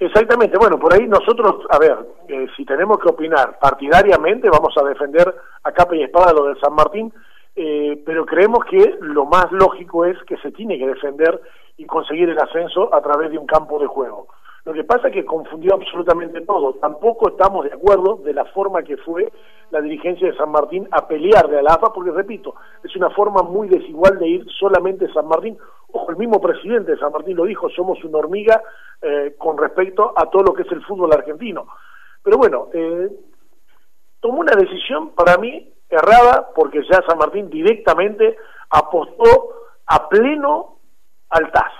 Exactamente, bueno, por ahí nosotros, a ver, eh, si tenemos que opinar partidariamente, vamos a defender a capa y espada lo de San Martín, eh, pero creemos que lo más lógico es que se tiene que defender y conseguir el ascenso a través de un campo de juego. Lo que pasa es que confundió absolutamente todo. Tampoco estamos de acuerdo de la forma que fue la dirigencia de San Martín a pelear de la AFA, porque repito, es una forma muy desigual de ir solamente San Martín. Ojo, el mismo presidente de San Martín lo dijo, somos una hormiga eh, con respecto a todo lo que es el fútbol argentino. Pero bueno, eh, tomó una decisión para mí errada, porque ya San Martín directamente apostó a pleno al TAS.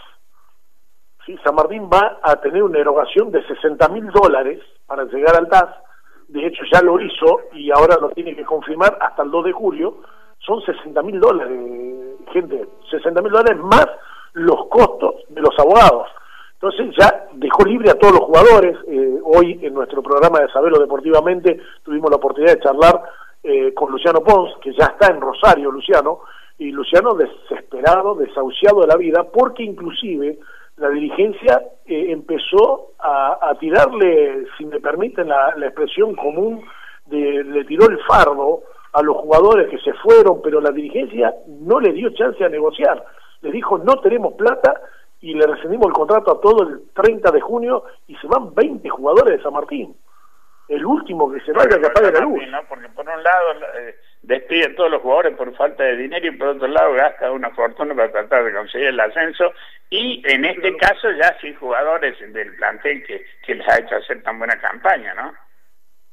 ¿Sí? San Martín va a tener una erogación de 60 mil dólares para llegar al TAS de hecho ya lo hizo y ahora lo tiene que confirmar hasta el 2 de julio, son 60 mil dólares, gente, 60 mil dólares más los costos de los abogados. Entonces ya dejó libre a todos los jugadores. Eh, hoy en nuestro programa de Saberlo Deportivamente tuvimos la oportunidad de charlar eh, con Luciano Pons, que ya está en Rosario, Luciano, y Luciano desesperado, desahuciado de la vida, porque inclusive la dirigencia eh, empezó a, tirarle, si me permiten la, expresión común, de, le tiró el fardo a los jugadores que se fueron, pero la dirigencia no le dio chance a negociar. Le dijo, no tenemos plata y le rescindimos el contrato a todo el 30 de junio y se van 20 jugadores de San Martín. El último que se vaya que apague la luz. Porque por un lado... Eh, despide a todos los jugadores por falta de dinero y por otro lado gasta una fortuna para tratar de conseguir el ascenso y en este caso ya sin jugadores del plantel que, que les ha hecho hacer tan buena campaña, ¿no?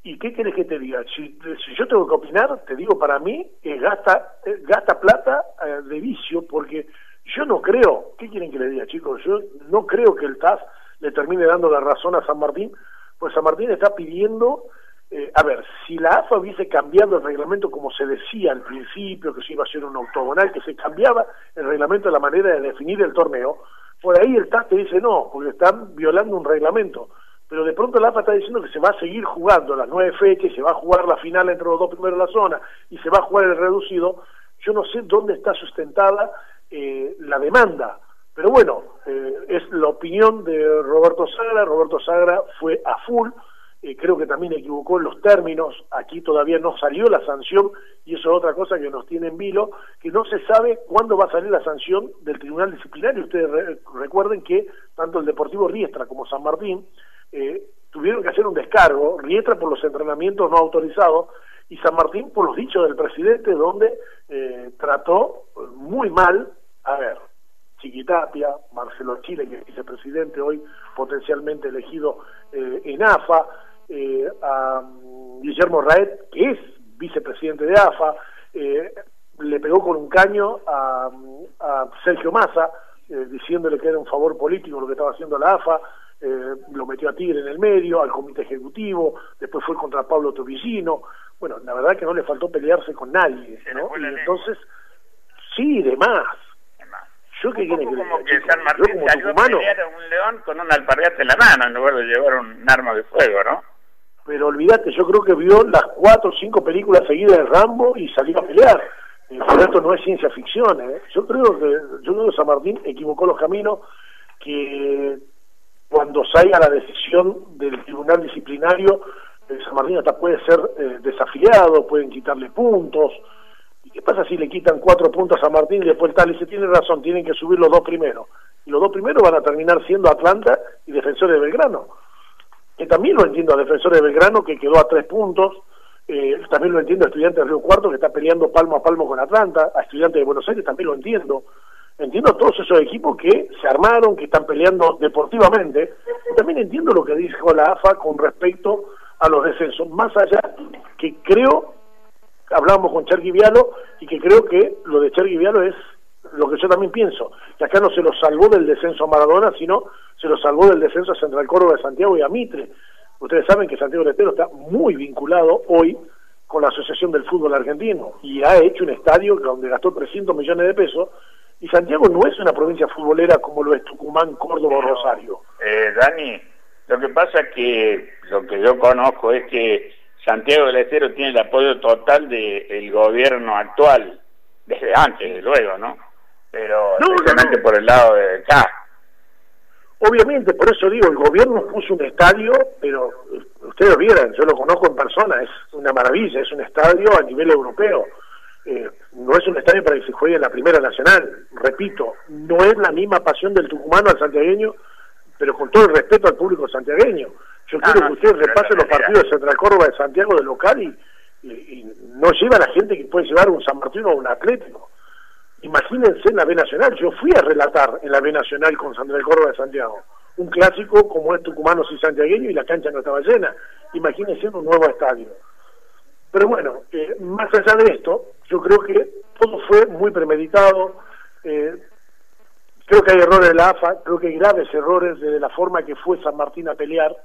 ¿Y qué quieres que te diga? Si, si yo tengo que opinar, te digo para mí, que gasta, gasta plata eh, de vicio porque yo no creo, ¿qué quieren que le diga chicos? Yo no creo que el TAS le termine dando la razón a San Martín, pues San Martín está pidiendo eh, a ver, si la AFA hubiese cambiado el reglamento como se decía al principio, que se iba a ser un octogonal, que se cambiaba el reglamento de la manera de definir el torneo, por ahí el TAS te dice no, porque están violando un reglamento. Pero de pronto la AFA está diciendo que se va a seguir jugando las nueve fechas, se va a jugar la final entre los dos primeros de la zona y se va a jugar el reducido. Yo no sé dónde está sustentada eh, la demanda. Pero bueno, eh, es la opinión de Roberto Sagra. Roberto Sagra fue a full eh, creo que también equivocó en los términos, aquí todavía no salió la sanción y eso es otra cosa que nos tiene en vilo, que no se sabe cuándo va a salir la sanción del Tribunal Disciplinario. Ustedes recuerden que tanto el Deportivo Riestra como San Martín eh, tuvieron que hacer un descargo, Riestra por los entrenamientos no autorizados y San Martín por los dichos del presidente donde eh, trató muy mal, a ver, Chiquitapia, Marcelo Chile, que es vicepresidente hoy potencialmente elegido en AFA, eh, a mm, Guillermo Raed, que es vicepresidente de AFA, eh, le pegó con un caño a, Sergio Massa, eh, diciéndole que era un favor político lo que estaba haciendo la AFA, lo metió a Tigre en el medio, al comité ejecutivo, después fue contra Pablo Tobillino, bueno, la verdad que no le faltó pelearse con nadie, ¿no? Y entonces, sí, de más. Yo qué quiere que como que San Martín salió a pelear a un león con un alpargate en la mano en lugar de llevar un arma de fuego, ¿no? pero olvídate, yo creo que vio las cuatro o cinco películas seguidas de Rambo y salió a pelear. Eh, esto no es ciencia ficción. ¿eh? Yo creo que yo creo que San Martín equivocó los caminos, que cuando salga la decisión del tribunal disciplinario, eh, San Martín hasta puede ser desafiliado, pueden quitarle puntos. ¿Y qué pasa si le quitan cuatro puntos a San Martín y después tal? Y se tiene razón, tienen que subir los dos primeros. Y los dos primeros van a terminar siendo Atlanta y Defensores de Belgrano que también lo entiendo a Defensores de Belgrano, que quedó a tres puntos, eh, también lo entiendo a Estudiantes de Río Cuarto, que está peleando palmo a palmo con Atlanta, a Estudiantes de Buenos Aires también lo entiendo. Entiendo todos esos equipos que se armaron, que están peleando deportivamente, también entiendo lo que dijo la AFA con respecto a los descensos, más allá que creo, hablábamos con Chergui Vialo, y que creo que lo de Chergui Vialo es lo que yo también pienso, que acá no se lo salvó del descenso a Maradona, sino se lo salvó del descenso a Central Córdoba de Santiago y a Mitre. Ustedes saben que Santiago del Estero está muy vinculado hoy con la Asociación del Fútbol Argentino y ha hecho un estadio donde gastó 300 millones de pesos y Santiago no es una provincia futbolera como lo es Tucumán, Córdoba o Rosario. Eh, Dani, lo que pasa es que lo que yo conozco es que Santiago del Estero tiene el apoyo total del gobierno actual, desde antes, desde luego, ¿no? Pero no, por el lado de acá. Obviamente, por eso digo, el gobierno puso un estadio, pero ustedes vieran, yo lo conozco en persona, es una maravilla, es un estadio a nivel europeo. Eh, no es un estadio para que se juegue en la Primera Nacional, repito, no es la misma pasión del tucumano al santiagueño, pero con todo el respeto al público santiagueño. Yo quiero que ustedes repasen los partidos de Central Córdoba de Santiago de local y, no lleva a la gente que puede llevar un San Martín o un Atlético. Imagínense en la B Nacional, yo fui a relatar en la B Nacional con Central Córdoba de Santiago, un clásico como es tucumanos y santiagueño y la cancha no estaba llena. Imagínense un nuevo estadio. Pero bueno, eh, más allá de esto, yo creo que todo fue muy premeditado. Eh, creo que hay errores de la AFA, creo que hay graves errores de la forma que fue San Martín a pelear.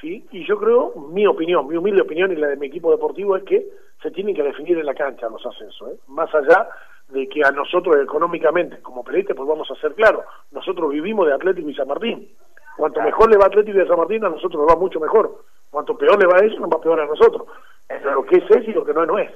¿sí? Y yo creo, mi opinión, mi humilde opinión y la de mi equipo deportivo es que se tienen que definir en la cancha los ascensos. ¿eh? Más allá de que a nosotros económicamente, como peleite, pues vamos a ser claros, nosotros vivimos de Atlético y San Martín. Cuanto mejor le va Atlético y San Martín, a nosotros nos va mucho mejor. Cuanto peor le va a ellos, nos va peor a nosotros. Pero lo que es es y lo que no, no es.